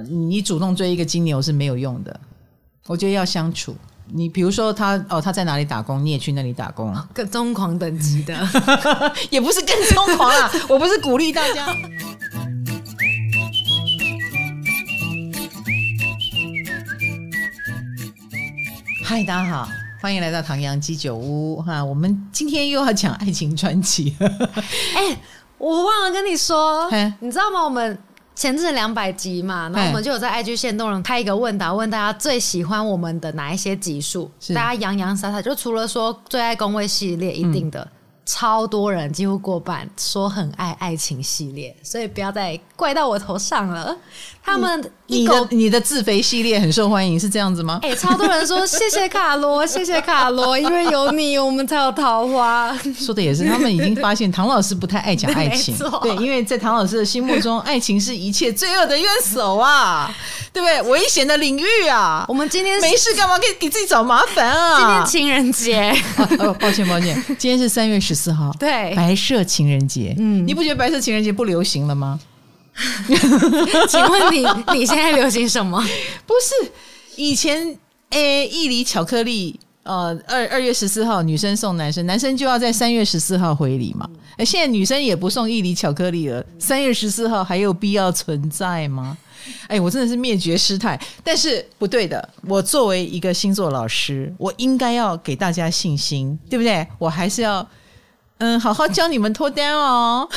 你主动追一个金牛是没有用的。我觉得要相处。你比如说他哦，他在哪里打工，你也去那里打工，更疯狂等级的，也不是更疯狂啊。我不是鼓励大家。嗨，大家好，欢迎来到唐阳鸡酒屋哈。我们今天又要讲爱情传奇。哎、欸，我忘了跟你说，你知道吗？我们。前阵两百集嘛，然后我们就有在 IG 线动人开一个问答，问大家最喜欢我们的哪一些集数？大家洋洋洒洒，就除了说最爱工位系列，一定的。嗯超多人，几乎过半说很爱爱情系列，所以不要再怪到我头上了。他们你的你的自肥系列很受欢迎，是这样子吗？哎、欸，超多人说 谢谢卡罗，谢谢卡罗，因为有你，我们才有桃花。说的也是，他们已经发现唐老师不太爱讲爱情，对，因为在唐老师的心目中，爱情是一切罪恶的渊藪啊，对不对？危险的领域啊。我们今天没事干嘛给给自己找麻烦啊？今天情人节、啊哦，抱歉抱歉，今天是三月十。四号，对，白色情人节，嗯，你不觉得白色情人节不流行了吗？请问你你现在流行什么？不是以前，诶，义理巧克力，呃，二二月十四号女生送男生，男生就要在三月十四号回礼嘛。哎，现在女生也不送义理巧克力了，三月十四号还有必要存在吗？哎，我真的是灭绝师太，但是不对的。我作为一个星座老师，我应该要给大家信心，对不对？我还是要。嗯，好好教你们脱单哦，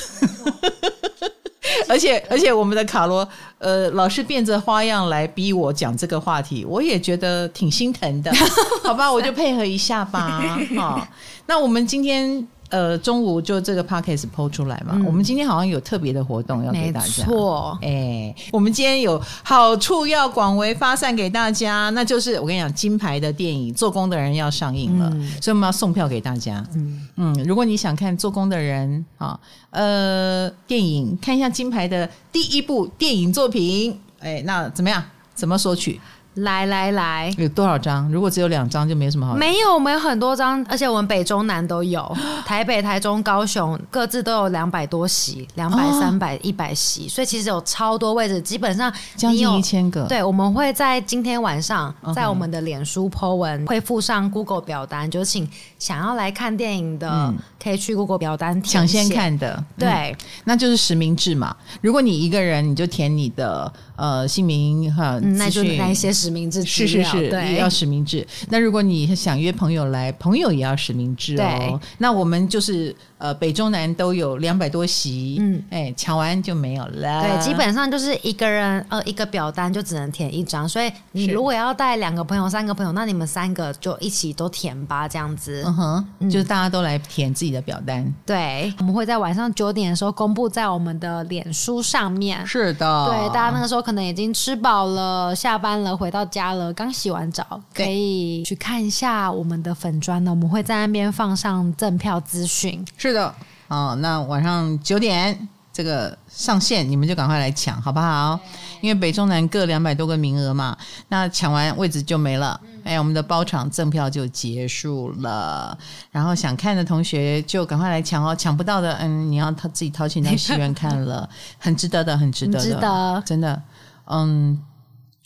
而且而且我们的卡罗呃老是变着花样来逼我讲这个话题，我也觉得挺心疼的，好吧，我就配合一下吧。好，那我们今天。呃，中午就这个 podcast 抛出来嘛，嗯、我们今天好像有特别的活动要给大家。没错，哎，我们今天有好处要广为发散给大家，那就是我跟你讲，金牌的电影《做工的人》要上映了，嗯、所以我们要送票给大家。嗯嗯，如果你想看《做工的人》啊，呃，电影看一下金牌的第一部电影作品，哎，那怎么样？怎么索取？来来来，有多少张？如果只有两张，就没什么好。没有，我们有很多张，而且我们北中南都有，台北、台中、高雄各自都有两百多席，两百、三百、一百席，所以其实有超多位置，基本上将近一千个。对，我们会在今天晚上在我们的脸书 po 文，会附上 Google 表单，就请想要来看电影的，嗯、可以去 Google 表单抢先看的。对、嗯，那就是实名制嘛。如果你一个人，你就填你的呃姓名哈，嗯、那就那一些。实名制是是是，对也要实名制。那如果你想约朋友来，朋友也要实名制哦。那我们就是。呃，北中南都有两百多席，嗯，哎，抢完就没有了。对，基本上就是一个人，呃，一个表单就只能填一张，所以你如果要带两个朋友、三个朋友，那你们三个就一起都填吧，这样子。嗯哼，就是大家都来填自己的表单。对，我们会在晚上九点的时候公布在我们的脸书上面。是的，对，大家那个时候可能已经吃饱了、下班了、回到家了，刚洗完澡，可以去看一下我们的粉砖呢。我们会在那边放上赠票资讯。是的，哦，那晚上九点这个上线，你们就赶快来抢，好不好？因为北中南各两百多个名额嘛，那抢完位置就没了，哎，我们的包场赠票就结束了。然后想看的同学就赶快来抢哦，抢不到的，嗯，你要他自己掏钱到戏院看了，很值得的，很值得的，值得，真的，嗯。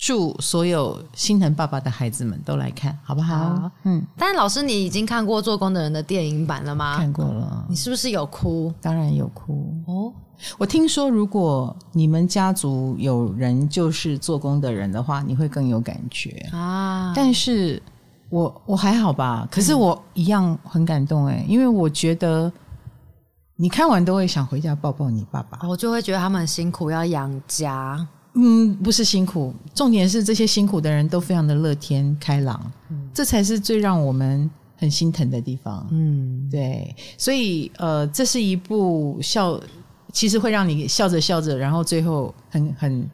祝所有心疼爸爸的孩子们都来看，好不好？好，嗯。但老师，你已经看过《做工的人》的电影版了吗？看过了。你是不是有哭？当然有哭哦。我听说，如果你们家族有人就是做工的人的话，你会更有感觉啊。但是我我还好吧，可是我一样很感动哎，因为我觉得你看完都会想回家抱抱你爸爸。我就会觉得他们很辛苦要养家。嗯，不是辛苦，重点是这些辛苦的人都非常的乐天开朗，嗯，这才是最让我们很心疼的地方。嗯，对，所以呃，这是一部笑，其实会让你笑着笑着，然后最后很很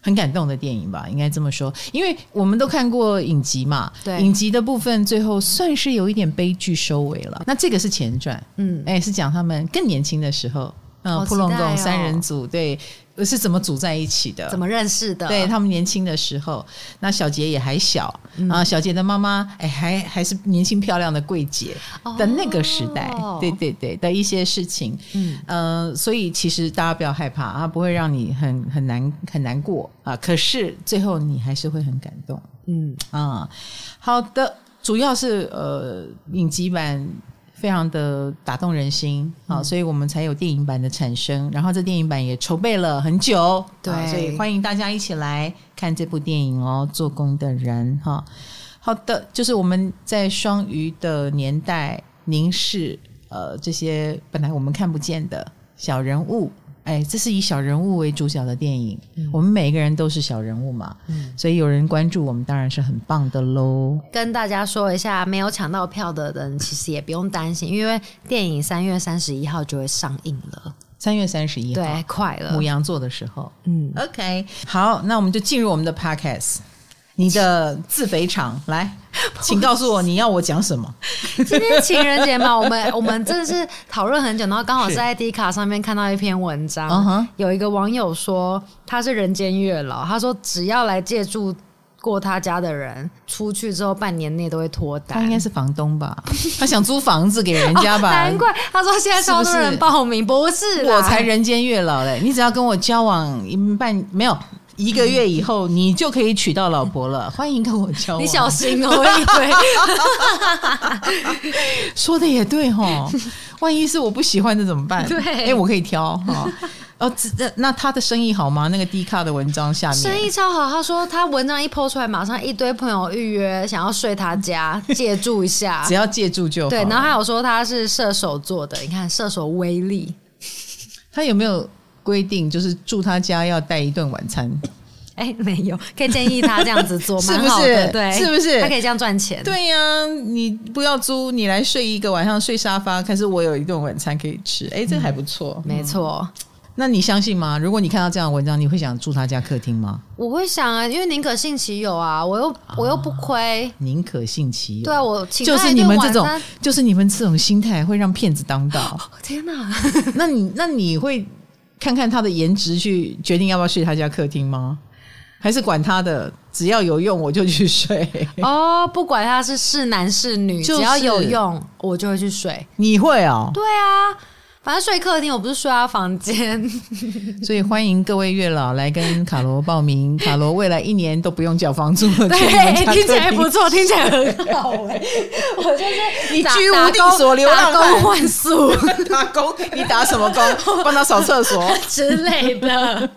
很感动的电影吧，应该这么说。因为我们都看过影集嘛，对，影集的部分最后算是有一点悲剧收尾了。那这个是前传，嗯，哎，是讲他们更年轻的时候。嗯，扑龙宫三人组，对。是怎么组在一起的？怎么认识的？对他们年轻的时候，那小杰也还小、嗯、啊。小杰的妈妈哎，还还是年轻漂亮的桂姐的那个时代，哦、对对对的一些事情。嗯呃，所以其实大家不要害怕啊，不会让你很很难很难过啊。可是最后你还是会很感动。嗯啊，好的，主要是呃影集版。非常的打动人心，好，所以我们才有电影版的产生。然后这电影版也筹备了很久，对，所以欢迎大家一起来看这部电影哦。做工的人，哈，好的，就是我们在双鱼的年代凝视，呃，这些本来我们看不见的小人物。哎，这是以小人物为主角的电影，嗯、我们每一个人都是小人物嘛，嗯、所以有人关注我们当然是很棒的喽。跟大家说一下，没有抢到票的人其实也不用担心，因为电影三月三十一号就会上映了。三月三十一号，对，快了。母羊座的时候，嗯，OK，好，那我们就进入我们的 Podcast。你的自肥场 来，请告诉我你要我讲什么？今天情人节嘛，我们我们真的是讨论很久，然后刚好是在 D 卡上面看到一篇文章，是有一个网友说他是人间月老，他说只要来借住过他家的人，出去之后半年内都会脱单。他应该是房东吧？他想租房子给人家吧？哦、难怪他说现在超多人报名，不是，不是我才人间月老嘞！你只要跟我交往一半没有。一个月以后，你就可以娶到老婆了。欢迎跟我交往。你小心哦，一堆。说的也对哈，万一是我不喜欢的怎么办？对，哎，我可以挑哈。哦，那那他的生意好吗？那个 D 卡的文章下面生意超好。他说他文章一 po 出来，马上一堆朋友预约，想要睡他家 借住一下。只要借住就好。对，然后还有说他是射手座的，你看射手威力。他有没有？规定就是住他家要带一顿晚餐，哎，没有，可以建议他这样子做，是不是？对，是不是？他可以这样赚钱。对呀、啊，你不要租，你来睡一个晚上睡沙发，可是我有一顿晚餐可以吃，哎，这还不错，嗯、没错。那你相信吗？如果你看到这样的文章，你会想住他家客厅吗？我会想啊，因为宁可信其有啊，我又我又不亏，宁可信其有。对啊，我就是你们这种，就是你们这种心态会让骗子当道。哦、天哪，那你那你会？看看他的颜值去决定要不要睡他家客厅吗？还是管他的，只要有用我就去睡。哦，不管他是是男是女，就是、只要有用我就会去睡。你会哦？对啊。反正睡客厅，我不是睡他房间，所以欢迎各位月老来跟卡罗报名。卡罗未来一年都不用缴房租了，对，听起来不错，听起来很好哎。我就是你居无定所，流浪换宿，打工，你打什么工？帮他扫厕所 之类的。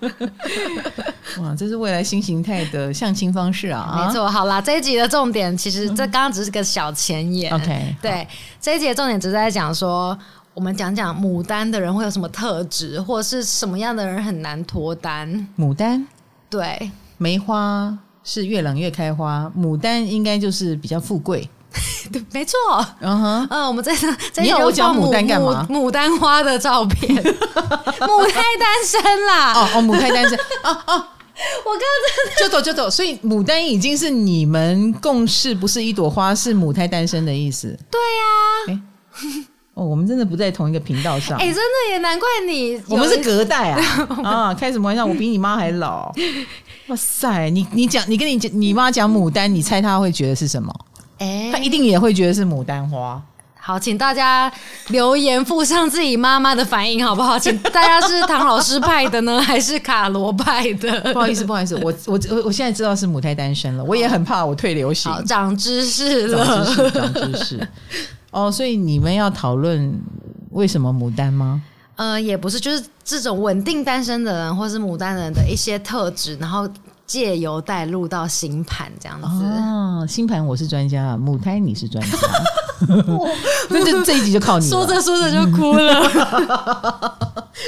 哇，这是未来新形态的相亲方式啊！没错，好啦，这一集的重点其实这刚刚只是个小前言。OK，对，这一集的重点只是在讲说。我们讲讲牡丹的人会有什么特质，或者是什么样的人很难脱单？牡丹，对，梅花是越冷越开花，牡丹应该就是比较富贵。对，没错。嗯哼，嗯，我们在这，你要我讲牡丹干嘛？牡丹花的照片，母胎单身啦。哦哦，母胎单身。哦哦，我刚刚就走就走，所以牡丹已经是你们共事，不是一朵花，是母胎单身的意思。对呀、啊。欸哦，我们真的不在同一个频道上。哎、欸，真的也难怪你。我们是隔代啊！啊，开什么玩笑？我比你妈还老。哇塞，你你讲，你跟你你妈讲牡丹，你猜她会觉得是什么？哎、欸，她一定也会觉得是牡丹花。好，请大家留言附上自己妈妈的反应，好不好？请大家是唐老师派的呢，还是卡罗派的？不好意思，不好意思，我我我我现在知道是母胎单身了，我也很怕我退流行。长知识了，长知识，长知识。哦，所以你们要讨论为什么牡丹吗？呃，也不是，就是这种稳定单身的人，或是牡丹人的一些特质，然后借由带入到星盘这样子。哦，星盘我是专家，母胎你是专家，那就这一集就靠你了。说着说着就哭了。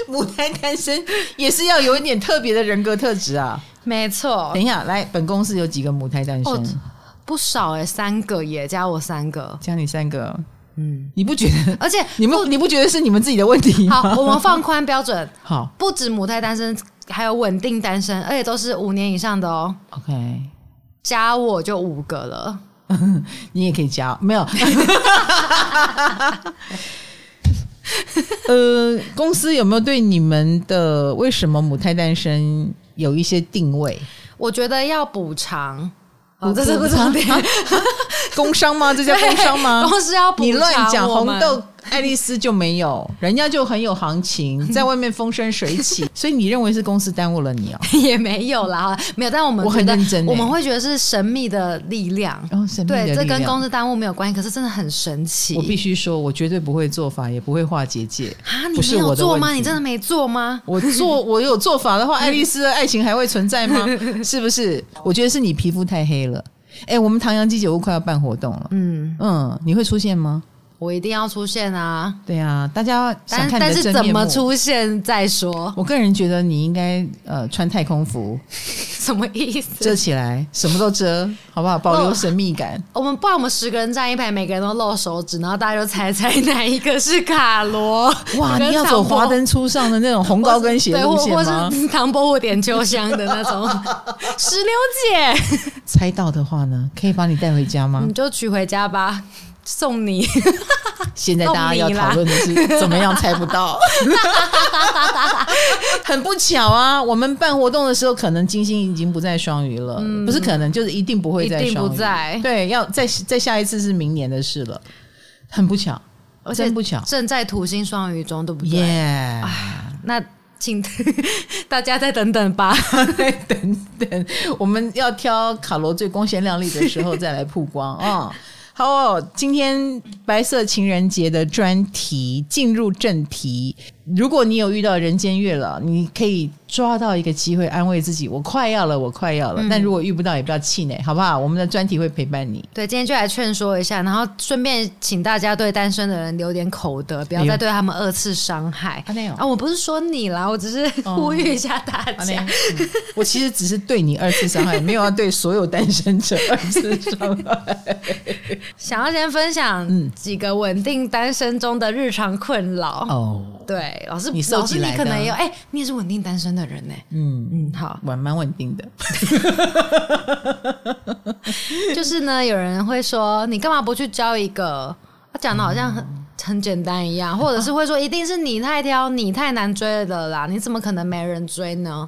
母胎单身也是要有一点特别的人格特质啊。没错。等一下，来，本公司有几个母胎单身？哦不少哎、欸，三个耶加我三个，加你三个，嗯，你不觉得？而且你们你不觉得是你们自己的问题吗？好，我们放宽标准，好，不止母胎单身，还有稳定单身，而且都是五年以上的哦。OK，加我就五个了，你也可以加，没有 呃，公司有没有对你们的为什么母胎单身有一些定位？我觉得要补偿。哦，这是不重点，工伤吗？这叫工伤吗？公司要补偿。你乱讲红豆。爱丽丝就没有，人家就很有行情，在外面风生水起，所以你认为是公司耽误了你哦？也没有啦，没有。但我们我很认真，我们会觉得是神秘的力量。哦，神秘的力量。对，这跟公司耽误没有关系，可是真的很神奇。我必须说，我绝对不会做法，也不会画结界。啊，你没有做吗？你真的没做吗？我做，我有做法的话，爱丽丝的爱情还会存在吗？是不是？我觉得是你皮肤太黑了。哎，我们唐阳鸡酒屋快要办活动了，嗯嗯，你会出现吗？我一定要出现啊！对啊，大家想看但，但是怎么出现再说。我个人觉得你应该呃穿太空服，什么意思？遮起来，什么都遮，好不好？保留神秘感。我们不然我们十个人站一排，每个人都露手指，然后大家就猜猜哪一个是卡罗。哇，你要走华灯初上的那种红高跟鞋路线吗？或是唐伯虎点秋香的那种 石榴姐。猜到的话呢，可以把你带回家吗？你就娶回家吧。送你。现在大家要讨论的是怎么样猜不到，很不巧啊！我们办活动的时候，可能金星已经不在双鱼了，嗯、不是可能，就是一定不会在双鱼。不在。对，要再再下一次是明年的事了，很不巧，而且不巧，正在土星双鱼中，对不对？耶！那请 大家再等等吧，再等等，我们要挑卡罗最光鲜亮丽的时候再来曝光啊。好哦，今天白色情人节的专题进入正题。如果你有遇到人间月老，你可以抓到一个机会安慰自己：我快要了，我快要了。嗯、但如果遇不到，也不要气馁，好不好？我们的专题会陪伴你。对，今天就来劝说一下，然后顺便请大家对单身的人留点口德，不要再对他们二次伤害。哎、啊，我不是说你啦，我只是呼吁一下大家。嗯、我其实只是对你二次伤害，没有要对所有单身者二次伤害。想要先分享几个稳定单身中的日常困扰哦。对。老师，你老师，你可能也有哎、欸，你也是稳定单身的人呢。嗯嗯，好，蛮蛮稳定的。就是呢，有人会说，你干嘛不去交一个？他讲的好像很、嗯、很简单一样，或者是会说，一定是你太挑，你太难追的啦，你怎么可能没人追呢？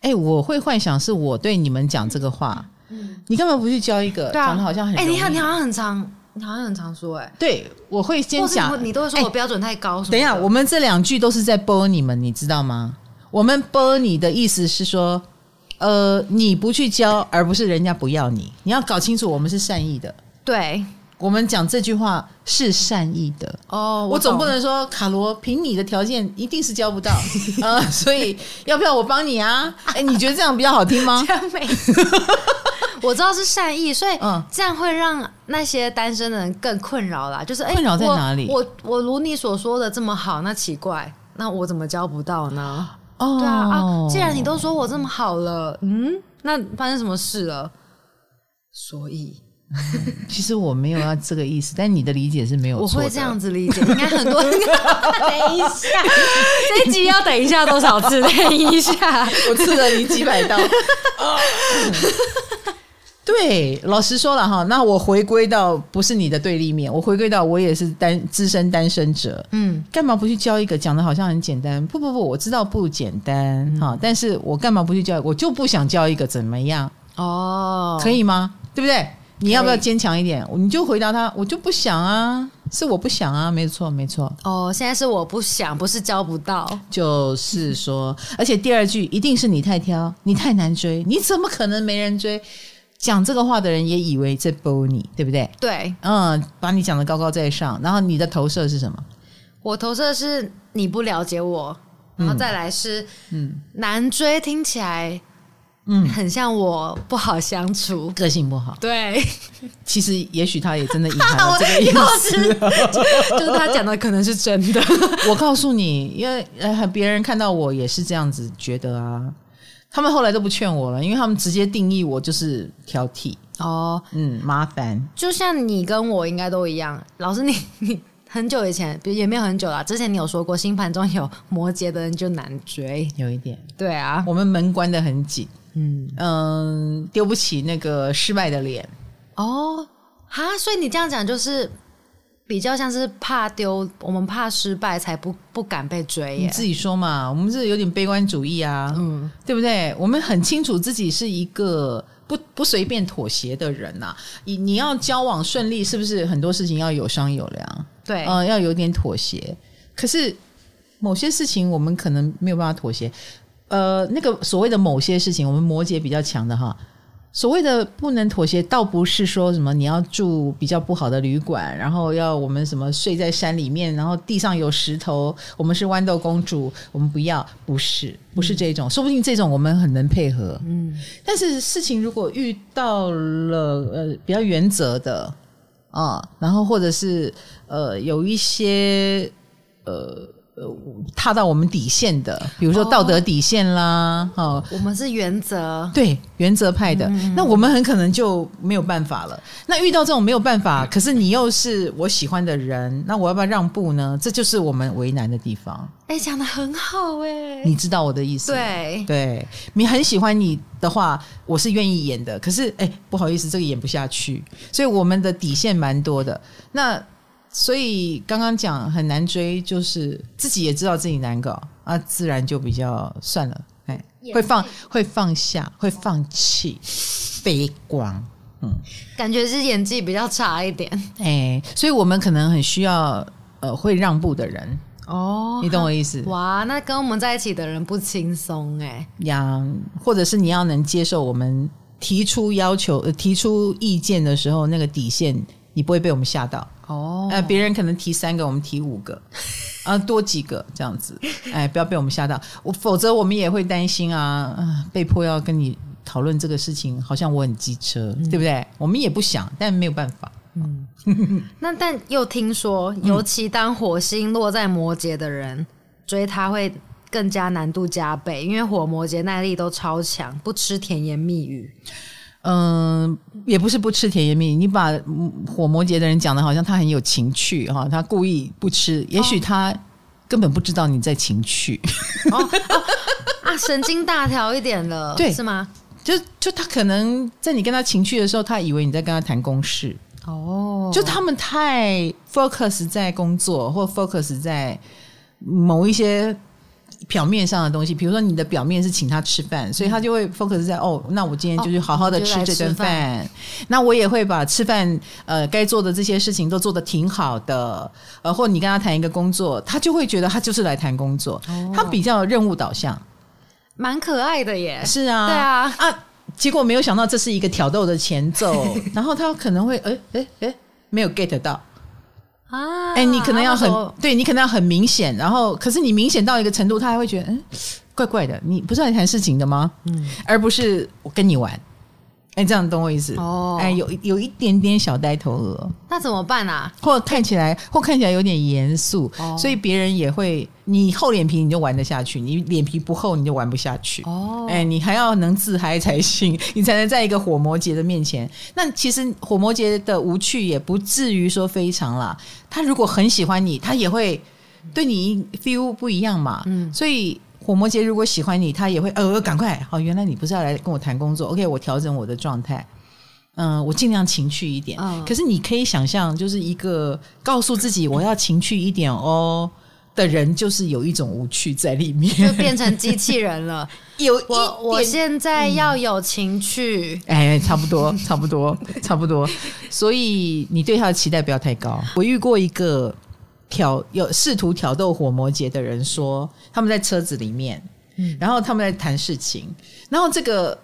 哎、欸，我会幻想是我对你们讲这个话。嗯，你干嘛不去交一个？对啊，讲的好像很哎、欸，你好，你好像很长。你好像很常说哎、欸，对，我会先讲，你都会说我标准太高。欸、等一下，我们这两句都是在播你们，你知道吗？我们播你的意思是说，呃，你不去交，而不是人家不要你。你要搞清楚，我们是善意的。对，我们讲这句话是善意的。哦，我，我总不能说卡罗凭你的条件一定是交不到啊、呃，所以要不要我帮你啊？哎，你觉得这样比较好听吗？我知道是善意，所以这样会让那些单身的人更困扰啦。就是哎，困扰在哪里？我我如你所说的这么好，那奇怪，那我怎么交不到呢？哦，对啊啊！既然你都说我这么好了，嗯，那发生什么事了？所以，其实我没有要这个意思，但你的理解是没有错。我会这样子理解，应该很多人。等一下，这一集要等一下多少次？等一下，我刺了你几百刀。对，老实说了哈，那我回归到不是你的对立面，我回归到我也是单资深单身者，嗯，干嘛不去交一个？讲的好像很简单，不不不，我知道不简单哈，嗯、但是我干嘛不去交？我就不想交一个，怎么样？哦，可以吗？对不对？你要不要坚强一点？你就回答他，我就不想啊，是我不想啊，没错没错。哦，现在是我不想，不是交不到，就是说，而且第二句一定是你太挑，你太难追，你怎么可能没人追？讲这个话的人也以为在播你，对不对？对，嗯，把你讲的高高在上，然后你的投射是什么？我投射是你不了解我，然后再来是嗯，难追，听起来嗯很像我不好相处，个性不好。对，其实也许他也真的隐含了这个意思，就是他讲的可能是真的。我告诉你，因为呃别人看到我也是这样子觉得啊。他们后来都不劝我了，因为他们直接定义我就是挑剔哦，嗯，麻烦。就像你跟我应该都一样，老师你，你你很久以前，也没有很久啦，之前你有说过，星盘中有摩羯的人就难追，有一点。对啊，我们门关的很紧，嗯嗯，丢不起那个失败的脸。哦，哈，所以你这样讲就是。比较像是怕丢，我们怕失败才不不敢被追。你自己说嘛，我们是有点悲观主义啊，嗯，对不对？我们很清楚自己是一个不不随便妥协的人呐、啊。你你要交往顺利，是不是很多事情要有商有量？对，嗯、呃，要有点妥协。可是某些事情我们可能没有办法妥协。呃，那个所谓的某些事情，我们摩羯比较强的哈。所谓的不能妥协，倒不是说什么你要住比较不好的旅馆，然后要我们什么睡在山里面，然后地上有石头，我们是豌豆公主，我们不要，不是，不是这种，嗯、说不定这种我们很能配合。嗯，但是事情如果遇到了呃比较原则的啊，然后或者是呃有一些呃。呃，踏到我们底线的，比如说道德底线啦，哦，哦我们是原则，对，原则派的，嗯、那我们很可能就没有办法了。那遇到这种没有办法，可是你又是我喜欢的人，那我要不要让步呢？这就是我们为难的地方。哎，讲的很好哎，你知道我的意思？对，对，你很喜欢你的话，我是愿意演的。可是，哎，不好意思，这个演不下去，所以我们的底线蛮多的。那。所以刚刚讲很难追，就是自己也知道自己难搞啊，自然就比较算了，哎，会放会。放下，会放弃，悲观，嗯，感觉是演技比较差一点，哎，所以我们可能很需要呃会让步的人。哦，你懂我意思？哇，那跟我们在一起的人不轻松哎，呀，或者是你要能接受我们提出要求、呃、提出意见的时候，那个底线你不会被我们吓到。哦，哎，别人可能提三个，我们提五个，啊，多几个这样子，哎，不要被我们吓到，我否则我们也会担心啊，被迫要跟你讨论这个事情，好像我很机车，嗯、对不对？我们也不想，但没有办法。嗯，那但又听说，尤其当火星落在摩羯的人、嗯、追他会更加难度加倍，因为火摩羯耐力都超强，不吃甜言蜜语。嗯，也不是不吃甜言蜜语，你把火摩羯的人讲的好像他很有情趣哈，他故意不吃，也许他根本不知道你在情趣。哦哦、啊，神经大条一点了，对，是吗？就就他可能在你跟他情趣的时候，他以为你在跟他谈公事哦，就他们太 focus 在工作或 focus 在某一些。表面上的东西，比如说你的表面是请他吃饭，所以他就会 focus 在哦，那我今天就是好好的吃这顿饭。哦、那我也会把吃饭呃该做的这些事情都做得挺好的。呃，或你跟他谈一个工作，他就会觉得他就是来谈工作，哦、他比较任务导向，蛮可爱的耶。是啊，对啊啊！结果没有想到这是一个挑逗的前奏，然后他可能会哎哎哎没有 get 到。啊，哎、欸，你可能要很，对你可能要很明显，然后可是你明显到一个程度，他还会觉得，嗯，怪怪的，你不是来谈事情的吗？嗯，而不是我跟你玩。哎，这样懂我意思？哦，哎，有有一点点小呆头鹅，那怎么办啊？或看起来，或看起来有点严肃，哦、所以别人也会，你厚脸皮你就玩得下去，你脸皮不厚你就玩不下去。哦，哎，你还要能自嗨才行，你才能在一个火摩羯的面前。那其实火摩羯的无趣也不至于说非常啦。他如果很喜欢你，他也会对你 feel 不一样嘛。嗯，所以。火摩羯如果喜欢你，他也会呃赶快好，原来你不是要来跟我谈工作，OK，我调整我的状态，嗯、呃，我尽量情趣一点。嗯、可是你可以想象，就是一个告诉自己我要情趣一点哦的人，就是有一种无趣在里面，就变成机器人了。有我我现在要有情趣，嗯、哎，差不多，差不多，差不多。所以你对他的期待不要太高。我遇过一个。挑有试图挑逗火魔节的人说，他们在车子里面，嗯，然后他们在谈事情，然后这个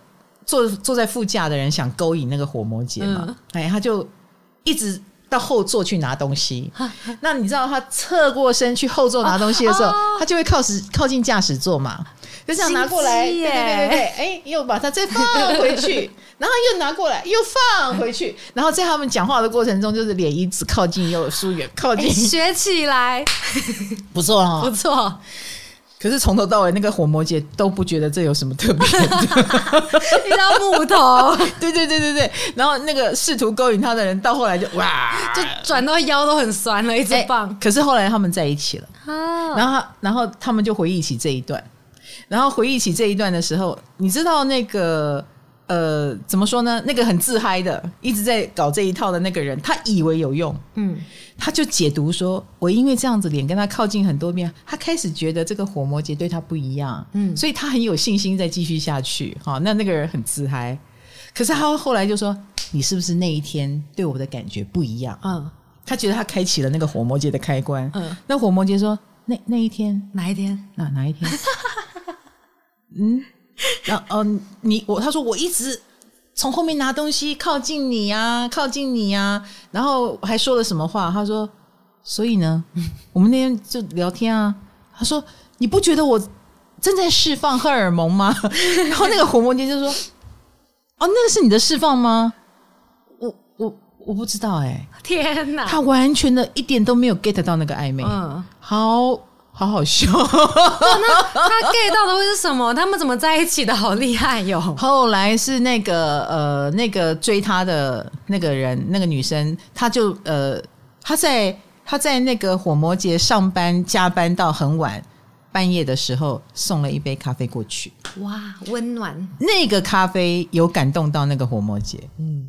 坐坐在副驾的人想勾引那个火魔节嘛，嗯、哎，他就一直到后座去拿东西。啊、那你知道他侧过身去后座拿东西的时候，啊啊、他就会靠实靠近驾驶座嘛。就这样拿过来，对对对对对，哎，又把它再放回去，然后又拿过来，又放回去，然后在他们讲话的过程中，就是脸一直靠近又疏远，靠近，学起来，不错哈，不错。可是从头到尾，那个火魔姐都不觉得这有什么特别的，一张木头，对对对对对。然后那个试图勾引他的人，到后来就哇，就转到腰都很酸了，一直放。可是后来他们在一起了，然后然后他们就回忆起这一段。然后回忆起这一段的时候，你知道那个呃，怎么说呢？那个很自嗨的，一直在搞这一套的那个人，他以为有用，嗯，他就解读说，我因为这样子脸跟他靠近很多遍，他开始觉得这个火摩羯对他不一样，嗯，所以他很有信心再继续下去。好，那那个人很自嗨，可是他后来就说，你是不是那一天对我的感觉不一样？嗯，他觉得他开启了那个火摩羯的开关。嗯，那火摩羯说，那那一天哪一天？哪哪一天？嗯。然后，你我他说我一直从后面拿东西靠近你啊，靠近你啊，然后还说了什么话？他说，所以呢，我们那天就聊天啊。他说，你不觉得我正在释放荷尔蒙吗？然后那个火摩羯就说，哦，那个是你的释放吗？我我我不知道哎、欸，天哪，他完全的一点都没有 get 到那个暧昧，嗯，好。好好笑，那他 get 到的会是什么？他们怎么在一起的？好厉害哟！后来是那个呃，那个追他的那个人，那个女生，她就呃，她在她在那个火魔节上班加班到很晚，半夜的时候送了一杯咖啡过去。哇，温暖！那个咖啡有感动到那个火摩羯，嗯。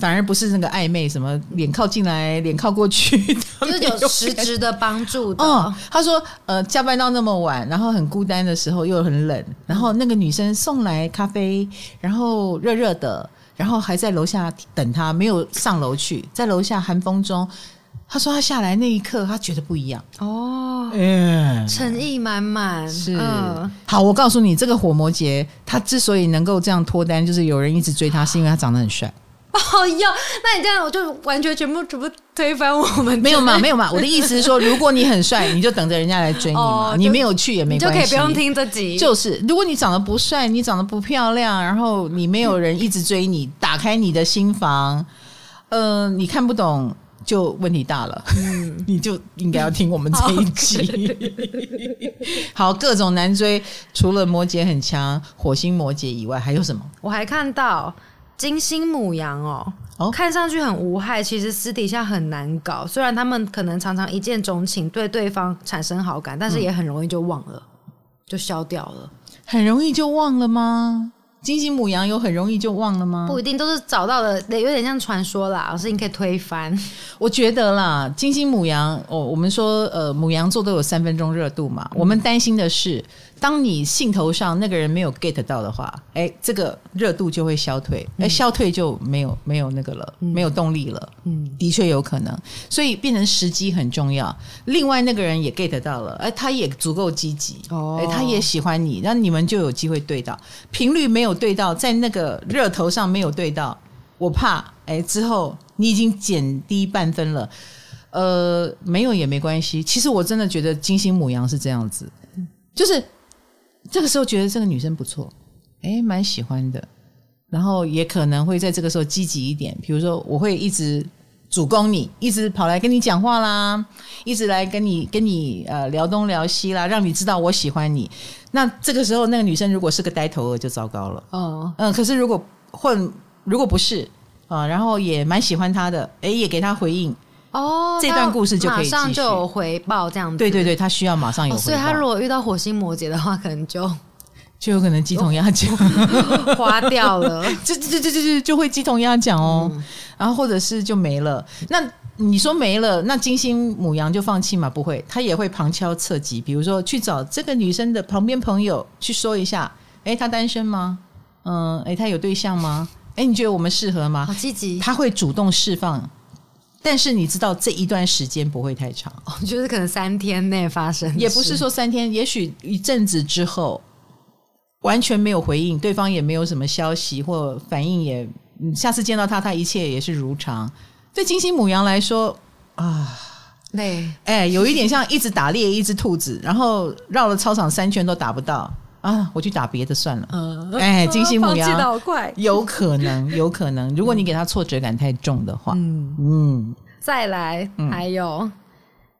反而不是那个暧昧，什么脸靠近来，脸靠过去，就是有实质的帮助的。哦，他说，呃，加班到那么晚，然后很孤单的时候又很冷，然后那个女生送来咖啡，然后热热的，然后还在楼下等他，没有上楼去，在楼下寒风中，他说他下来那一刻，他觉得不一样哦，嗯，诚意满满，是。嗯，好，我告诉你，这个火魔羯他之所以能够这样脱单，就是有人一直追他，是因为他长得很帅。哦哟，那你这样我就完全全部全部推翻我们。没有嘛，没有嘛。我的意思是说，如果你很帅，你就等着人家来追你嘛。哦、你没有去也没关系，就可以不用听这集。就是，如果你长得不帅，你长得不漂亮，然后你没有人一直追你，打开你的心房，呃，你看不懂就问题大了。嗯，你就应该要听我们这一集。好，好，各种难追，除了摩羯很强，火星摩羯以外，还有什么？我还看到。金星母羊哦，哦，看上去很无害，其实私底下很难搞。虽然他们可能常常一见钟情，对对方产生好感，但是也很容易就忘了，嗯、就消掉了。很容易就忘了吗？金星母羊有很容易就忘了吗？不一定，都是找到的，有点像传说啦。老师，你可以推翻。我觉得啦，金星母羊，哦，我们说，呃，母羊座都有三分钟热度嘛。嗯、我们担心的是。当你兴头上那个人没有 get 到的话，哎，这个热度就会消退，哎，消退就没有没有那个了，嗯、没有动力了。嗯，的确有可能，所以变成时机很重要。另外那个人也 get 到了，哎，他也足够积极，哦，哎，他也喜欢你，那你们就有机会对到。频率没有对到，在那个热头上没有对到，我怕，哎，之后你已经减低半分了，呃，没有也没关系。其实我真的觉得金星母羊是这样子，就是。这个时候觉得这个女生不错，哎，蛮喜欢的，然后也可能会在这个时候积极一点，比如说我会一直主攻你，一直跑来跟你讲话啦，一直来跟你跟你呃聊东聊西啦，让你知道我喜欢你。那这个时候那个女生如果是个呆头鹅就糟糕了，哦，嗯，可是如果混如果不是啊，然后也蛮喜欢他的，哎，也给他回应。哦，这段故事就可以马上就有回报，这样子。对对对，他需要马上有回报。哦，所以他如果遇到火星摩羯的话，可能就 就有可能鸡同鸭讲，花掉了，就就就就就就会鸡同鸭讲哦。嗯、然后或者是就没了。那你说没了，那金星母羊就放弃吗？不会，他也会旁敲侧击，比如说去找这个女生的旁边朋友去说一下，哎，她单身吗？嗯，哎，她有对象吗？哎，你觉得我们适合吗？好积极，他会主动释放。但是你知道这一段时间不会太长，就是可能三天内发生，也不是说三天，也许一阵子之后完全没有回应，对方也没有什么消息或反应也，也下次见到他，他一切也是如常。对金星母羊来说啊，累，哎，有一点像一直打猎一只兔子，然后绕了操场三圈都打不到啊，我去打别的算了。嗯，哎，金星牡羊，有可能，有可能，如果你给他挫折感太重的话，嗯。嗯。再来，还有、嗯、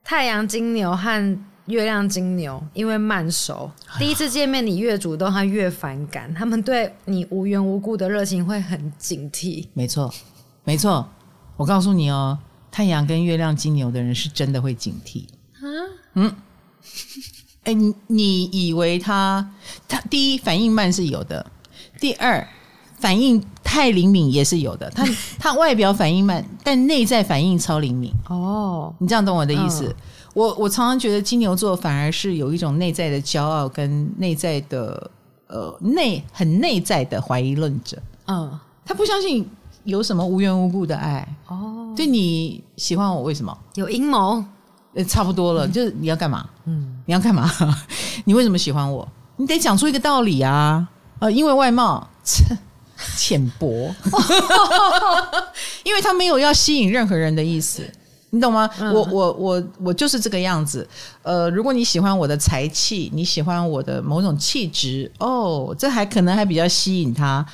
太阳金牛和月亮金牛，因为慢熟，第一次见面你越主动，他越反感，他们对你无缘无故的热情会很警惕。没错，没错，我告诉你哦，太阳跟月亮金牛的人是真的会警惕。啊，嗯，哎，你你以为他他第一反应慢是有的，第二。反应太灵敏也是有的。他 他外表反应慢，但内在反应超灵敏。哦，你这样懂我的意思？嗯、我我常常觉得金牛座反而是有一种内在的骄傲跟内在的呃内很内在的怀疑论者。嗯，他不相信有什么无缘无故的爱。哦，对你喜欢我为什么？有阴谋？呃，差不多了，嗯、就是你要干嘛？嗯，你要干嘛？你为什么喜欢我？你得讲出一个道理啊！呃，因为外貌浅薄，因为他没有要吸引任何人的意思，你懂吗？嗯、我我我我就是这个样子。呃，如果你喜欢我的才气，你喜欢我的某种气质，哦，这还可能还比较吸引他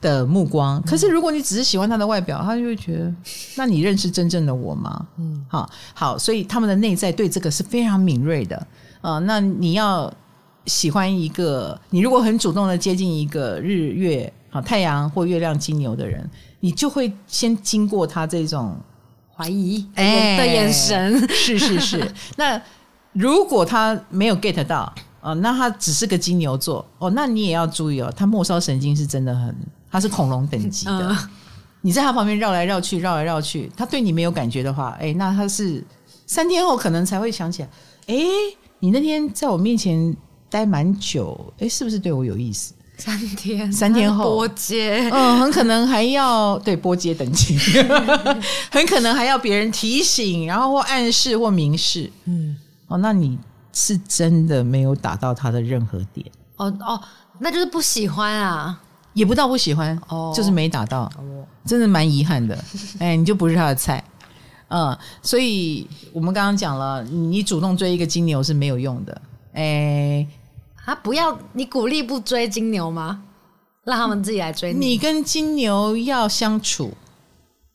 的目光。可是如果你只是喜欢他的外表，他就会觉得，那你认识真正的我吗？嗯，好好，所以他们的内在对这个是非常敏锐的啊、呃。那你要。喜欢一个你，如果很主动的接近一个日月啊太阳或月亮金牛的人，你就会先经过他这种怀疑哎的眼神，是是是。那如果他没有 get 到啊，那他只是个金牛座哦，那你也要注意哦，他末梢神经是真的很，他是恐龙等级的。嗯、你在他旁边绕来绕去，绕来绕去，他对你没有感觉的话，哎，那他是三天后可能才会想起来，哎，你那天在我面前。待蛮久，哎，是不是对我有意思？三天，三天后。波接，嗯，很可能还要对波接等级，很可能还要别人提醒，然后或暗示或明示，嗯，哦，那你是真的没有打到他的任何点，哦哦，那就是不喜欢啊，也不到不喜欢，哦，就是没打到，哦，真的蛮遗憾的，哎，你就不是他的菜，嗯，所以我们刚刚讲了，你主动追一个金牛是没有用的，哎。啊！不要你鼓励不追金牛吗？让他们自己来追你。你跟金牛要相处，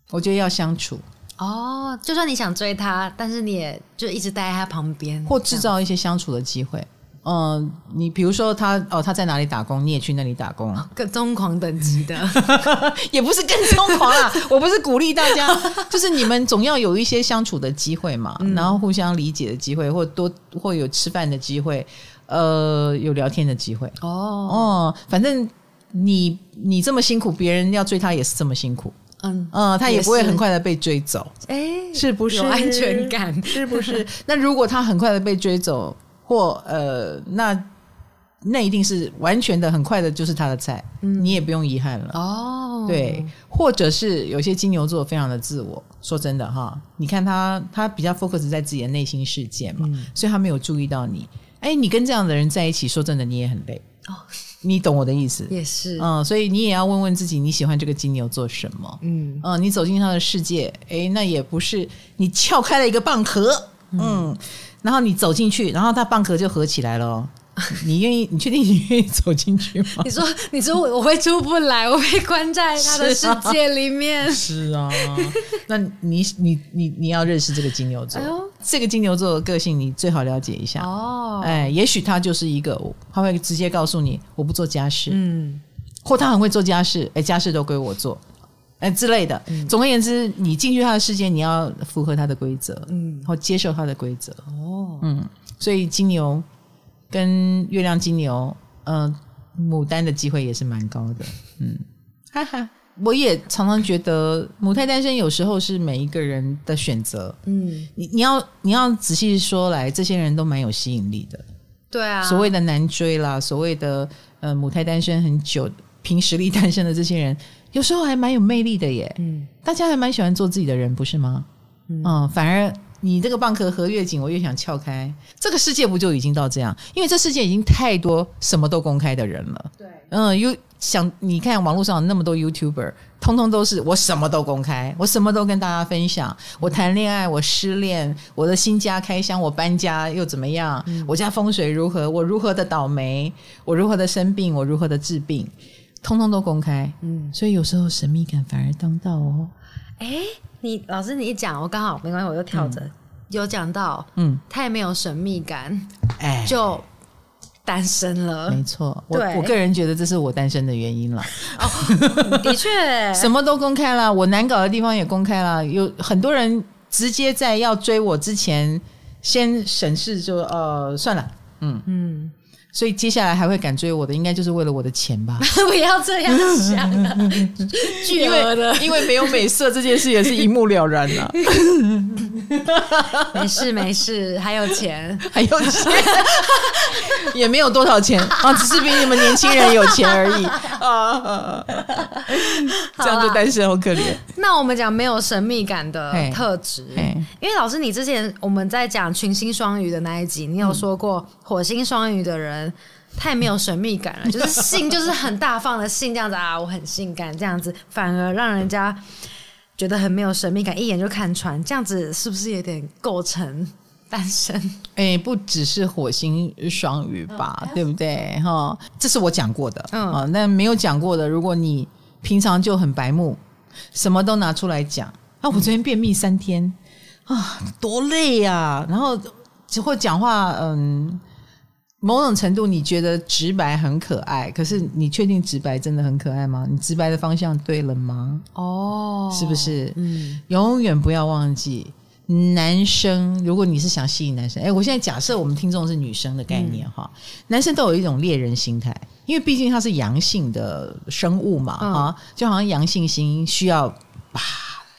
我觉得要相处。哦，就算你想追他，但是你也就一直待在他旁边，或制造一些相处的机会。嗯，你比如说他哦，他在哪里打工，你也去那里打工，更疯狂等级的，也不是更疯狂啊。我不是鼓励大家，就是你们总要有一些相处的机会嘛，嗯、然后互相理解的机会，或多或有吃饭的机会。呃，有聊天的机会哦哦，反正你你这么辛苦，别人要追他也是这么辛苦，嗯嗯、呃，他也不会很快的被追走，哎，是不是有安全感？是不是？那如果他很快的被追走，或呃，那那一定是完全的很快的，就是他的菜，嗯、你也不用遗憾了哦。对，或者是有些金牛座非常的自我，说真的哈，你看他他比较 focus 在自己的内心世界嘛，嗯、所以他没有注意到你。哎，你跟这样的人在一起，说真的，你也很累哦。你懂我的意思？也是，嗯，所以你也要问问自己，你喜欢这个金牛座什么？嗯嗯，你走进他的世界，哎，那也不是你撬开了一个蚌壳，嗯，嗯，然后你走进去，然后它蚌壳就合起来了。你愿意？你确定你愿意走进去吗？你说，你说我我会出不来，我被关在他的世界里面。是啊，是啊，那你你你你要认识这个金牛座，这个金牛座的个性你最好了解一下哦。哎，也许他就是一个，他会直接告诉你我不做家事，嗯，或他很会做家事，哎，家事都归我做，哎之类的。嗯、总而言之，你进去他的世界，你要符合他的规则，嗯，或接受他的规则。哦，嗯，所以金牛。跟月亮金牛，嗯、呃，牡丹的机会也是蛮高的，嗯，哈哈，我也常常觉得母胎单身有时候是每一个人的选择，嗯，你你要你要仔细说来，这些人都蛮有吸引力的，对啊，所谓的难追啦，所谓的呃母胎单身很久，凭实力单身的这些人，有时候还蛮有魅力的耶，嗯，大家还蛮喜欢做自己的人，不是吗？嗯，嗯，反而。你这个蚌壳合越紧，我越想撬开。这个世界不就已经到这样？因为这世界已经太多什么都公开的人了。对，嗯，又想你看网络上那么多 YouTuber，通通都是我什么都公开，我什么都跟大家分享。我谈恋爱，我失恋，我的新家开箱，我搬家又怎么样？嗯、我家风水如何？我如何的倒霉？我如何的生病？我如何的治病？通通都公开。嗯，所以有时候神秘感反而当道哦。哎。你老师，你一讲，我刚好没关系，我就跳着、嗯、有讲到，嗯，太没有神秘感，哎，就单身了。没错，我对我个人觉得这是我单身的原因了。哦，的确，什么都公开了，我难搞的地方也公开了，有很多人直接在要追我之前，先审视就呃算了，嗯嗯，所以接下来还会敢追我的，应该就是为了我的钱吧？不要这样想了，巨额的，因为没有美色这件事也是一目了然了。没事没事，还有钱，还有钱，也没有多少钱啊，只是比你们年轻人有钱而已啊。这样就单身好可怜。那我们讲没有神秘感的特质，因为老师你之前我们在讲群星双鱼的那一集，你有说过火星双鱼的人。太没有神秘感了，就是性就是很大方的性这样子啊，我很性感这样子，反而让人家觉得很没有神秘感，一眼就看穿，这样子是不是有点构成单身？哎、欸，不只是火星双鱼吧，嗯、对不对？哈，这是我讲过的，嗯，啊，那没有讲过的，如果你平常就很白目，什么都拿出来讲，啊，我昨天便秘三天啊，多累呀、啊，然后只会讲话，嗯。某种程度，你觉得直白很可爱，可是你确定直白真的很可爱吗？你直白的方向对了吗？哦，是不是？嗯，永远不要忘记，男生，如果你是想吸引男生，哎，我现在假设我们听众是女生的概念哈，嗯、男生都有一种猎人心态，因为毕竟他是阳性的生物嘛，啊、嗯，就好像阳性心需要吧，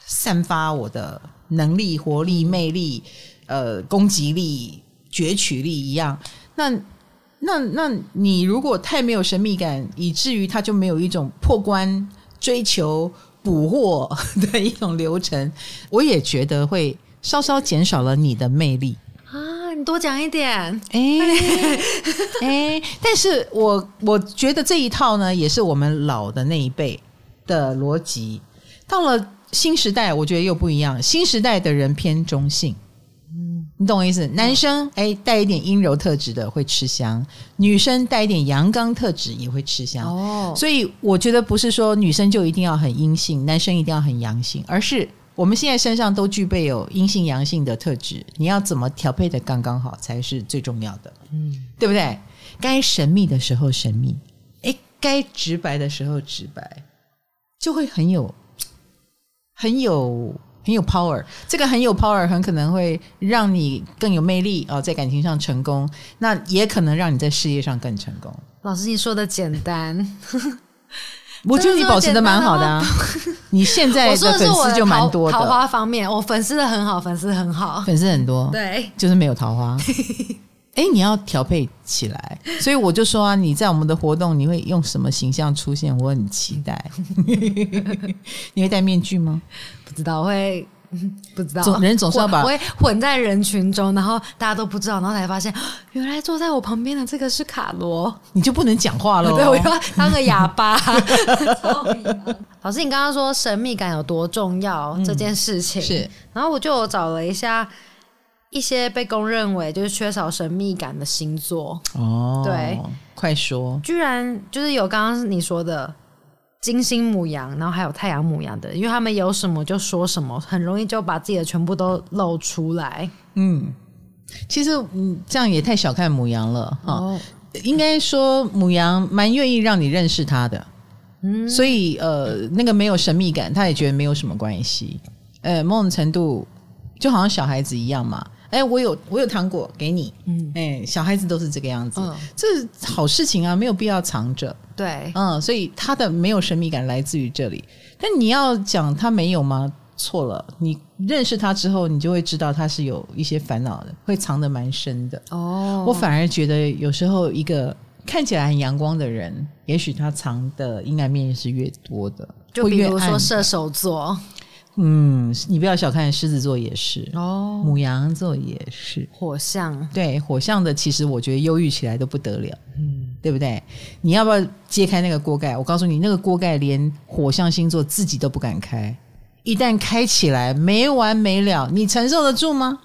散发我的能力、活力、魅力，呃，攻击力、攫取力一样。那那那你如果太没有神秘感，以至于他就没有一种破关、追求、捕获的一种流程，我也觉得会稍稍减少了你的魅力啊！你多讲一点，哎哎，但是我我觉得这一套呢，也是我们老的那一辈的逻辑。到了新时代，我觉得又不一样。新时代的人偏中性。你懂我意思？男生哎，带一点阴柔特质的会吃香，女生带一点阳刚特质也会吃香。哦，所以我觉得不是说女生就一定要很阴性，男生一定要很阳性，而是我们现在身上都具备有阴性、阳性的特质，你要怎么调配的刚刚好才是最重要的。嗯，对不对？该神秘的时候神秘，哎，该直白的时候直白，就会很有很有。很有 power，这个很有 power，很可能会让你更有魅力哦，在感情上成功，那也可能让你在事业上更成功。老师，你说的简单，我觉得你保持的蛮好的啊。你现在的粉丝就蛮多的，桃花方面，我粉丝的很好，粉丝很好，粉丝很多，对，就是没有桃花。哎，你要调配起来，所以我就说啊，你在我们的活动，你会用什么形象出现？我很期待。你会戴面具吗？不知道，我会 不知道。总人总是要把，我会混在人群中，然后大家都不知道，然后才发现 原来坐在我旁边的这个是卡罗，你就不能讲话了。对，我要当个哑巴。老师，你刚刚说神秘感有多重要、嗯、这件事情是，然后我就找了一下。一些被公认为就是缺少神秘感的星座哦，对，快说，居然就是有刚刚你说的金星母羊，然后还有太阳母羊的，因为他们有什么就说什么，很容易就把自己的全部都露出来。嗯，其实嗯，这样也太小看母羊了哈。哦，应该说母羊蛮愿意让你认识他的，嗯，所以呃，那个没有神秘感，他也觉得没有什么关系。呃，某种程度就好像小孩子一样嘛。哎，我有我有糖果给你，嗯，哎，小孩子都是这个样子，嗯，这是好事情啊，没有必要藏着，对，嗯，所以他的没有神秘感来自于这里。但你要讲他没有吗？错了，你认识他之后，你就会知道他是有一些烦恼的，会藏得蛮深的。哦，我反而觉得有时候一个看起来很阳光的人，也许他藏的阴暗面是越多的，就比如说射手座。嗯，你不要小看狮子座也是哦，母羊座也是火象，对火象的，其实我觉得忧郁起来都不得了，嗯，对不对？你要不要揭开那个锅盖？我告诉你，那个锅盖连火象星座自己都不敢开，一旦开起来没完没了，你承受得住吗？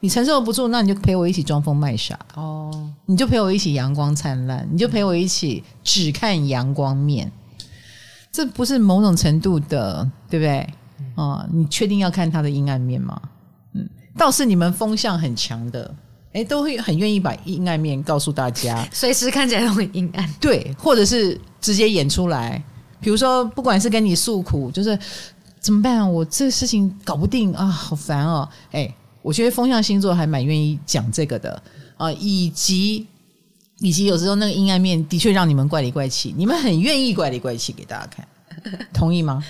你承受不住，那你就陪我一起装疯卖傻哦，你就陪我一起阳光灿烂，你就陪我一起只看阳光面，这不是某种程度的，对不对？哦，你确定要看他的阴暗面吗？嗯，倒是你们风向很强的，诶，都会很愿意把阴暗面告诉大家，随时看起来都很阴暗。对，或者是直接演出来。比如说，不管是跟你诉苦，就是怎么办？我这事情搞不定啊，好烦哦。诶，我觉得风象星座还蛮愿意讲这个的啊，以及以及有时候那个阴暗面的确让你们怪里怪气，你们很愿意怪里怪气给大家看，同意吗？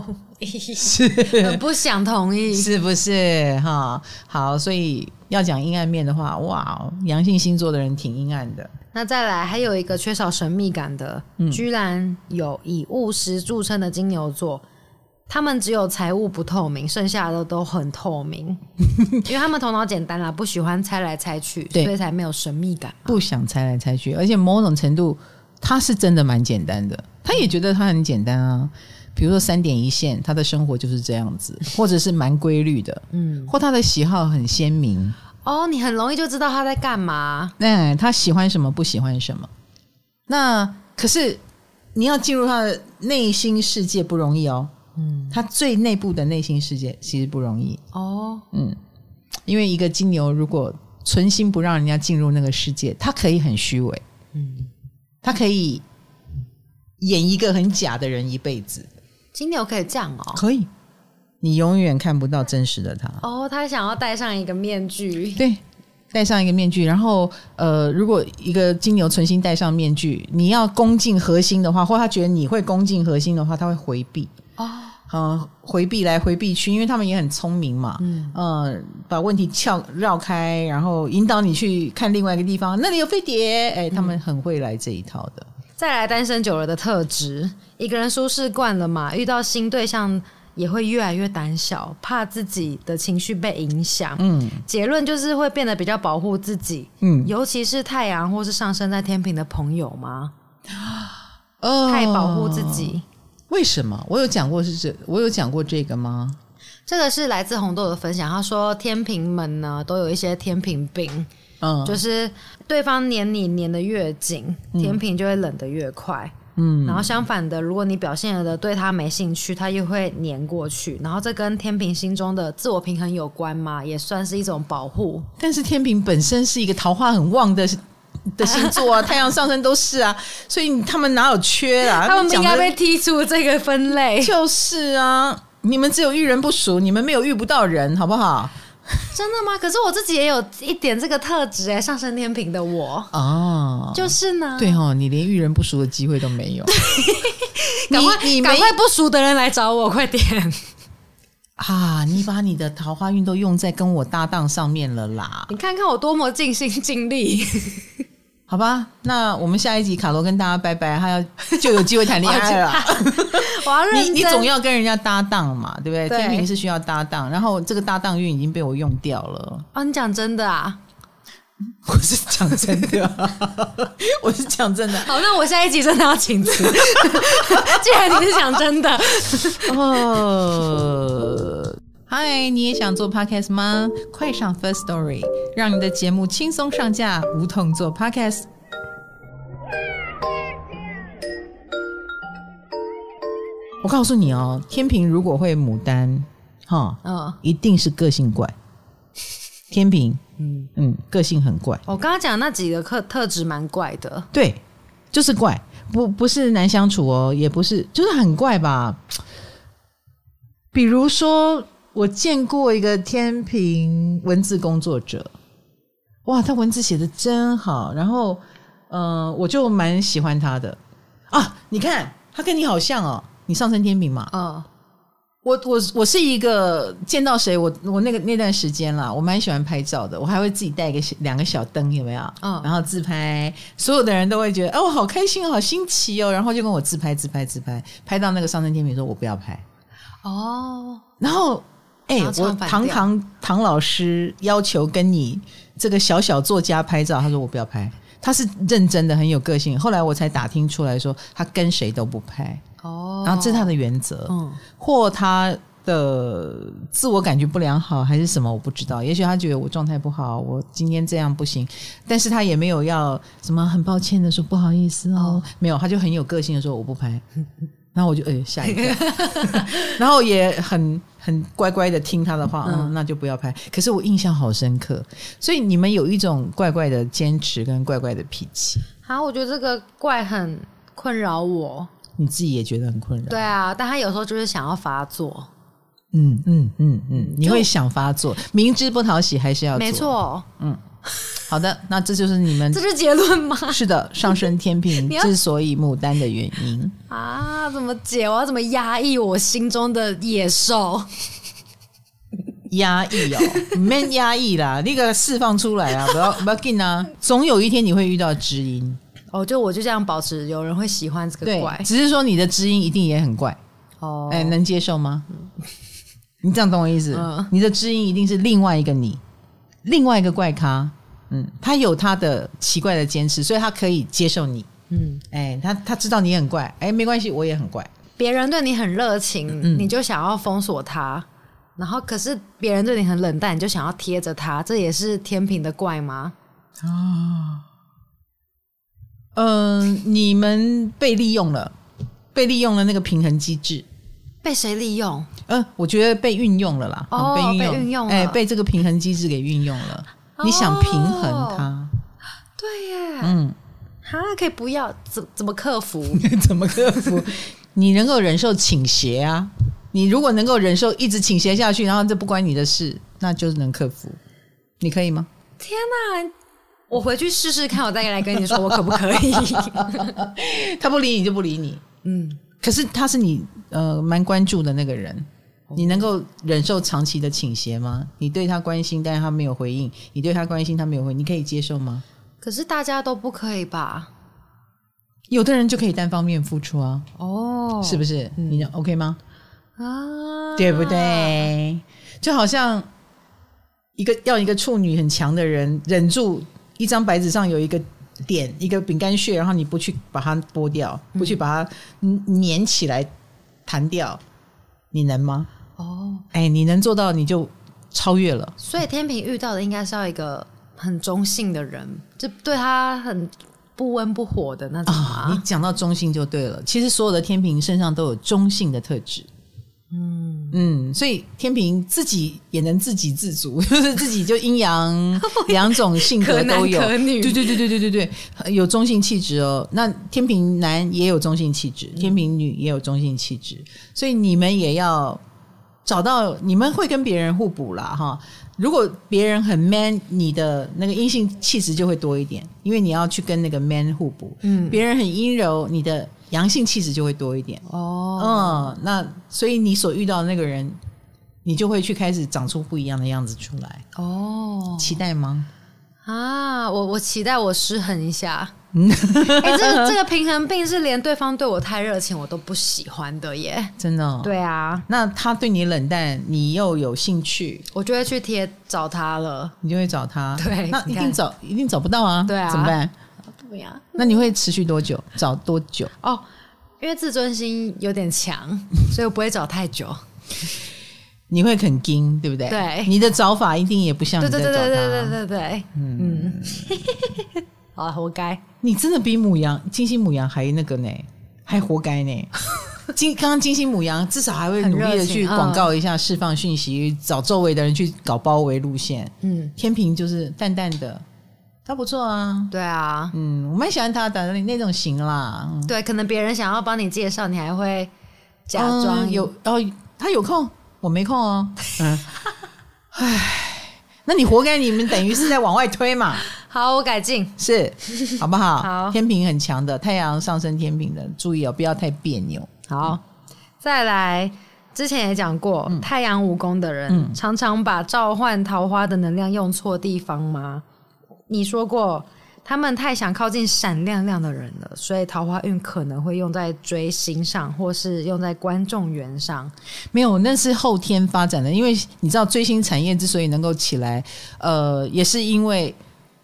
同意。是。不想同意，是不是？哈？好，所以要讲阴暗面的话，哇，阳性星座的人挺阴暗的。那再来还有一个缺少神秘感的，嗯、居然有以务实著称的金牛座，他们只有财务不透明，剩下的都很透明，因为他们头脑简单啦，不喜欢猜来猜去，所以才没有神秘感，不想猜来猜去，而且某种程度他是真的蛮简单的，他也觉得他很简单啊。比如说三点一线，他的生活就是这样子，或者是蛮规律的，嗯，或他的喜好很鲜明。哦，你很容易就知道他在干嘛。嗯他喜欢什么，不喜欢什么。那可是你要进入他的内心世界不容易哦。嗯，他最内部的内心世界其实不容易哦。嗯，因为一个金牛如果存心不让人家进入那个世界，他可以很虚伪。嗯，他可以演一个很假的人一辈子。金牛可以这样哦，可以，你永远看不到真实的他。哦，他想要戴上一个面具，对，戴上一个面具。然后，呃，如果一个金牛存心戴上面具，你要攻进核心的话，或他觉得你会攻进核心的话，他会回避。哦，嗯，回避来回避去，因为他们也很聪明嘛。嗯，呃，把问题撬绕开，然后引导你去看另外一个地方，那里有飞碟。哎，他们很会来这一套的。再来单身久了的特质，一个人舒适惯了嘛，遇到新对象也会越来越胆小，怕自己的情绪被影响。嗯，结论就是会变得比较保护自己。嗯，尤其是太阳或是上升在天平的朋友吗？哦，太保护自己。为什么？我有讲过是这，我有讲过这个吗？这个是来自红豆的分享，他说天平们呢都有一些天平病。嗯，就是对方黏你黏的越紧，天平就会冷的越快。嗯，然后相反的，如果你表现的对他没兴趣，他又会黏过去。然后这跟天平心中的自我平衡有关吗？也算是一种保护。但是天平本身是一个桃花很旺的的星座啊，太阳上升都是啊，所以他们哪有缺啊？他们不应该被踢出这个分类。就是啊，你们只有遇人不熟，你们没有遇不到人，好不好？真的吗？可是我自己也有一点这个特质哎，上升天平的我哦，就是呢，对哦，你连遇人不熟的机会都没有，赶快你赶快不熟的人来找我，快点 啊！你把你的桃花运都用在跟我搭档上面了啦！你看看我多么尽心尽力。好吧，那我们下一集卡罗跟大家拜拜，他要就有机会谈恋爱了。你你总要跟人家搭档嘛，对不对？对，天平是需要搭档，然后这个搭档运已经被我用掉了。啊，你讲真的啊？我是讲真的，我是讲真的。好，那我下一集真的要请辞。既然你是讲真的，哦。嗨，你也想做 podcast 吗？快上 First Story，让你的节目轻松上架，无痛做 podcast。我告诉你哦，天平如果会牡丹，哈，嗯，一定是个性怪。天平，嗯嗯，个性很怪。我刚刚讲那几个特特质蛮怪的，对，就是怪，不不是难相处哦，也不是，就是很怪吧。比如说。我见过一个天平文字工作者，哇，他文字写的真好，然后，嗯、呃，我就蛮喜欢他的啊。你看，他跟你好像哦，你上升天平嘛，嗯，我我我是一个见到谁，我我那个那段时间啦，我蛮喜欢拍照的，我还会自己带一个两个小灯，有没有？嗯，然后自拍，所有的人都会觉得，哦，好开心，好新奇哦，然后就跟我自拍自拍自拍，拍到那个上升天平说，我不要拍，哦，然后。哎、欸，我堂堂唐老师要求跟你这个小小作家拍照，他说我不要拍，他是认真的，很有个性。后来我才打听出来说，他跟谁都不拍哦，然后这是他的原则，嗯，或他的自我感觉不良好还是什么，我不知道。也许他觉得我状态不好，我今天这样不行，但是他也没有要什么很抱歉的说不好意思哦，哦。没有，他就很有个性的说我不拍。然后我就哎下一跳，然后也很很乖乖的听他的话，嗯，那就不要拍。可是我印象好深刻，所以你们有一种怪怪的坚持跟怪怪的脾气。好，我觉得这个怪很困扰我，你自己也觉得很困扰。对啊，但他有时候就是想要发作。嗯嗯嗯嗯，你会想发作，明知不讨喜还是要做。没错，嗯。好的，那这就是你们，这是结论吗？是的，上升天平 之所以牡丹的原因啊？怎么解？我要怎么压抑我心中的野兽？压抑哦，没压抑啦，那个释放出来啊！不要不要紧啊！总有一天你会遇到知音哦。就我就这样保持，有人会喜欢这个怪，只是说你的知音一定也很怪哦。哎，能接受吗？嗯、你这样懂我意思？嗯、你的知音一定是另外一个你，另外一个怪咖。嗯，他有他的奇怪的坚持，所以他可以接受你。嗯，哎，他他知道你很怪，哎，没关系，我也很怪。别人对你很热情，嗯、你就想要封锁他。然后，可是别人对你很冷淡，你就想要贴着他，这也是天平的怪吗？啊，嗯、呃，你们被利用了，被利用了那个平衡机制，被谁利用？嗯、呃，我觉得被运用了啦，哦，被运用，哎，被这个平衡机制给运用了。哦、你想平衡它？对耶，嗯，哈，可以不要？怎怎么克服？怎么克服？你能够忍受倾斜啊？你如果能够忍受一直倾斜下去，然后这不关你的事，那就是能克服。你可以吗？天哪！我回去试试看，我再来跟你说我可不可以。他不理你就不理你，嗯。可是他是你呃蛮关注的那个人，你能够忍受长期的倾斜吗？你对他关心，但是他没有回应；你对他关心，他没有回应，你可以接受吗？可是大家都不可以吧？有的人就可以单方面付出啊。哦，是不是？嗯、你 OK 吗？啊，对不对？就好像一个要一个处女很强的人忍住一张白纸上有一个点，一个饼干屑，然后你不去把它剥掉，不去把它粘起来弹掉，你能吗？哦，哎，你能做到，你就超越了。所以天平遇到的应该是要一个很中性的人，就对他很不温不火的那种啊。你讲到中性就对了。其实所有的天平身上都有中性的特质。嗯嗯，所以天平自己也能自给自足，就是自己就阴阳 两种性格都有，可女，对对对对对对对，有中性气质哦。那天平男也有中性气质，天平女也有中性气质，所以你们也要找到，你们会跟别人互补啦哈。如果别人很 man，你的那个阴性气质就会多一点，因为你要去跟那个 man 互补。嗯，别人很阴柔，你的。阳性气质就会多一点哦，嗯，那所以你所遇到的那个人，你就会去开始长出不一样的样子出来哦。期待吗？啊，我我期待我失衡一下。哎、欸，这个这个平衡病是连对方对我太热情我都不喜欢的耶，真的、哦。对啊，那他对你冷淡，你又有兴趣，我就会去贴找他了。你就会找他，对，那一定找一定找不到啊。对啊，怎么办？那你会持续多久？找多久？哦，因为自尊心有点强，所以我不会找太久。你会很惊，对不对？对，你的找法一定也不像你在找他。对对对对对对对，嗯嗯，好，活该。你真的比母羊、金星母羊还那个呢，还活该呢。金刚刚金星母羊至少还会努力的去广告一下，释放讯息，找周围的人去搞包围路线。嗯，天平就是淡淡的。他不错啊，对啊，嗯，我蛮喜欢他的那那种型啦。对，可能别人想要帮你介绍，你还会假装、嗯、有哦，他有空，我没空哦。嗯，唉，那你活该，你们等于是在往外推嘛。好，我改进，是好不好？好，天平很强的，太阳上升天平的，注意哦，不要太别扭。好，嗯、再来，之前也讲过，嗯、太阳五宫的人、嗯、常常把召唤桃花的能量用错地方吗？你说过，他们太想靠近闪亮亮的人了，所以桃花运可能会用在追星上，或是用在观众缘上。没有，那是后天发展的。因为你知道，追星产业之所以能够起来，呃，也是因为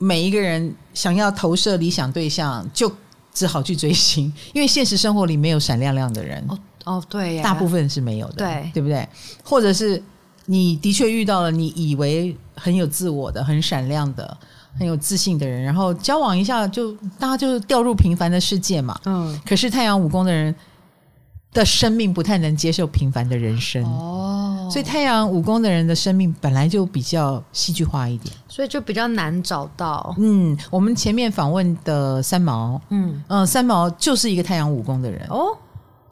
每一个人想要投射理想对象，就只好去追星。因为现实生活里没有闪亮亮的人。哦哦，对，大部分是没有的，对，对不对？或者是你的确遇到了你以为很有自我的、很闪亮的。很有自信的人，然后交往一下就大家就掉入平凡的世界嘛。嗯，可是太阳武功的人的生命不太能接受平凡的人生。哦，所以太阳五宫的人的生命本来就比较戏剧化一点，所以就比较难找到。嗯，我们前面访问的三毛，嗯。嗯、呃，三毛就是一个太阳五宫的人。哦，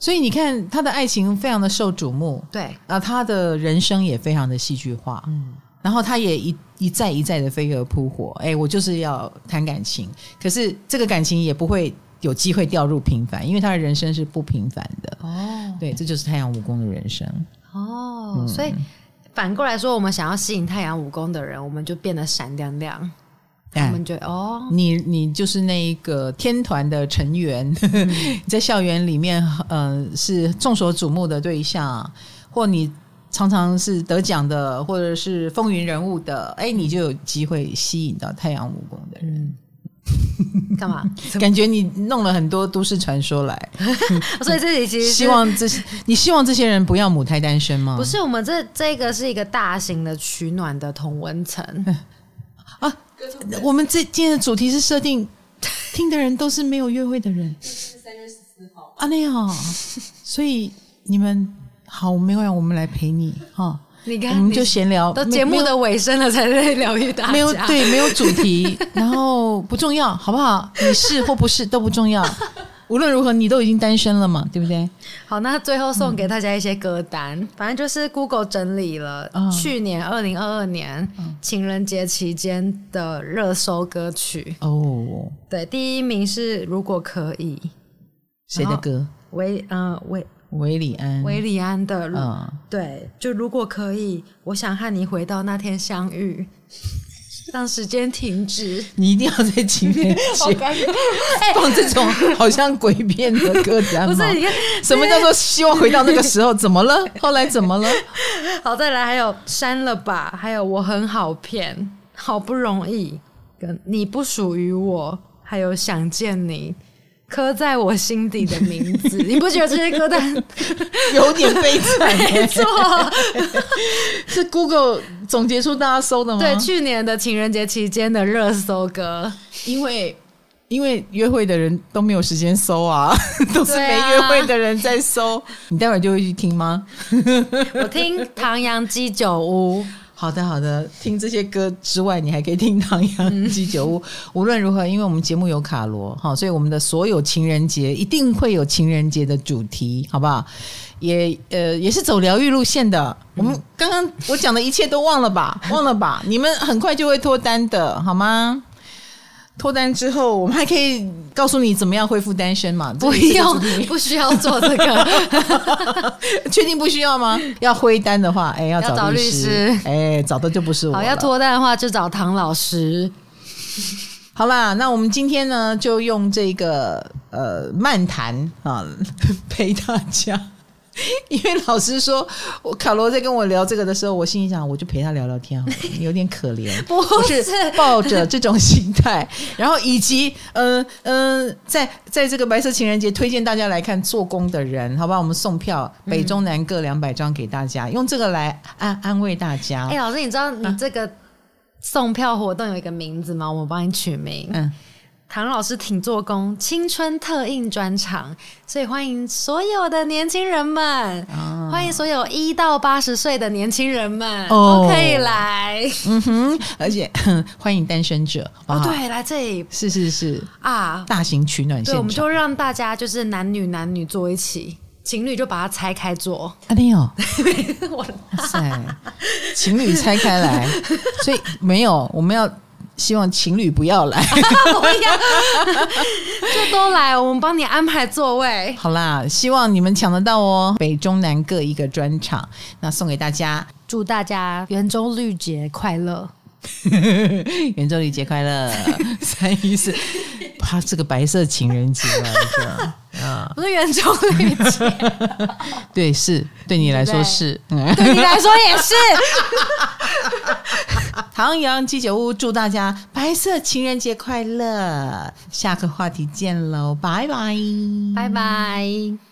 所以你看他的爱情非常的受瞩目，对，啊，他的人生也非常的戏剧化，嗯。然后他也一一再一再的飞蛾扑火，哎，我就是要谈感情，可是这个感情也不会有机会掉入平凡，因为他的人生是不平凡的。哦，对，这就是太阳武功的人生。哦，嗯、所以反过来说，我们想要吸引太阳武功的人，我们就变得闪亮亮。我们觉得哦，你你就是那一个天团的成员，嗯、在校园里面，呃，是众所瞩目的对象，或你常常是得奖的，或者是风云人物的，哎，你就有机会吸引到太阳武功的人。干嘛？感觉你弄了很多都市传说来，所以这里其实希望这些，你希望这些人不要母胎单身吗？不是，我们这这个是一个大型的取暖的同温层。啊，我们这今天的主题是设定 听的人都是没有约会的人，是三月十四号啊，那样，所以你们好，没有让，我们来陪你哈。你看，我们就闲聊，到节目的尾声了才在疗愈大家。没有对，没有主题，然后不重要，好不好？你是或不是都不重要。无论如何，你都已经单身了嘛，对不对？好，那最后送给大家一些歌单，嗯、反正就是 Google 整理了去年二零二二年情人节期间的热搜歌曲。哦，对，第一名是如果可以，谁的歌？韦嗯韦韦礼安，韦礼安的。嗯，对，就如果可以，我想和你回到那天相遇。让时间停止，你一定要在情人节放这种好像鬼片的歌单吗？不是，你看什么叫做希望回到那个时候？怎么了？后来怎么了？好，再来，还有删了吧，还有我很好骗，好不容易跟你不属于我，还有想见你。刻在我心底的名字，你不觉得这些歌单 有点悲惨？没错，是 Google 总结出大家搜的吗？对，去年的情人节期间的热搜歌，因为因为约会的人都没有时间搜啊，都是没约会的人在搜。啊、你待会儿就会去听吗？我听唐扬鸡酒屋。好的，好的。听这些歌之外，你还可以听唐扬鸡酒屋。无论如何，因为我们节目有卡罗，好，所以我们的所有情人节一定会有情人节的主题，好不好？也呃，也是走疗愈路线的。我们刚刚我讲的一切都忘了吧，忘了吧。你们很快就会脱单的，好吗？脱单之后，我们还可以告诉你怎么样恢复单身嘛？不用，不需要做这个，确定不需要吗？要恢单的话，哎，要找律师，哎，找的就不是我。好，要脱单的话就找唐老师。好啦，那我们今天呢，就用这个呃漫谈啊陪大家。因为老师说，我卡罗在跟我聊这个的时候，我心里想，我就陪他聊聊天好了，有点可怜，不是，是抱着这种心态，然后以及，嗯、呃、嗯、呃，在在这个白色情人节，推荐大家来看做工的人，好吧，我们送票，北中南各两百张给大家，嗯、用这个来安安慰大家。哎，老师，你知道你这个送票活动有一个名字吗？我帮你取名。嗯。唐老师挺做工，青春特映专场，所以欢迎所有的年轻人们，啊、欢迎所有一到八十岁的年轻人们、哦、都可以来。嗯哼，而且 欢迎单身者。哦，对，来这里是是是啊，大型取暖现场，对，我们就让大家就是男女男女坐一起，情侣就把它拆开做。啊，没有，哇塞，情侣拆开来，所以没有，我们要。希望情侣不要来，不要，就都来，我们帮你安排座位。好啦，希望你们抢得到哦，北中南各一个专场，那送给大家，祝大家圆周率节快乐，圆周率节快乐，三一四，怕这个白色情人节来着。啊，不是圆周率节，对，是。对你来说是，对，对你来说也是。唐阳鸡酒屋祝大家白色情人节快乐，下个话题见喽，拜拜，拜拜。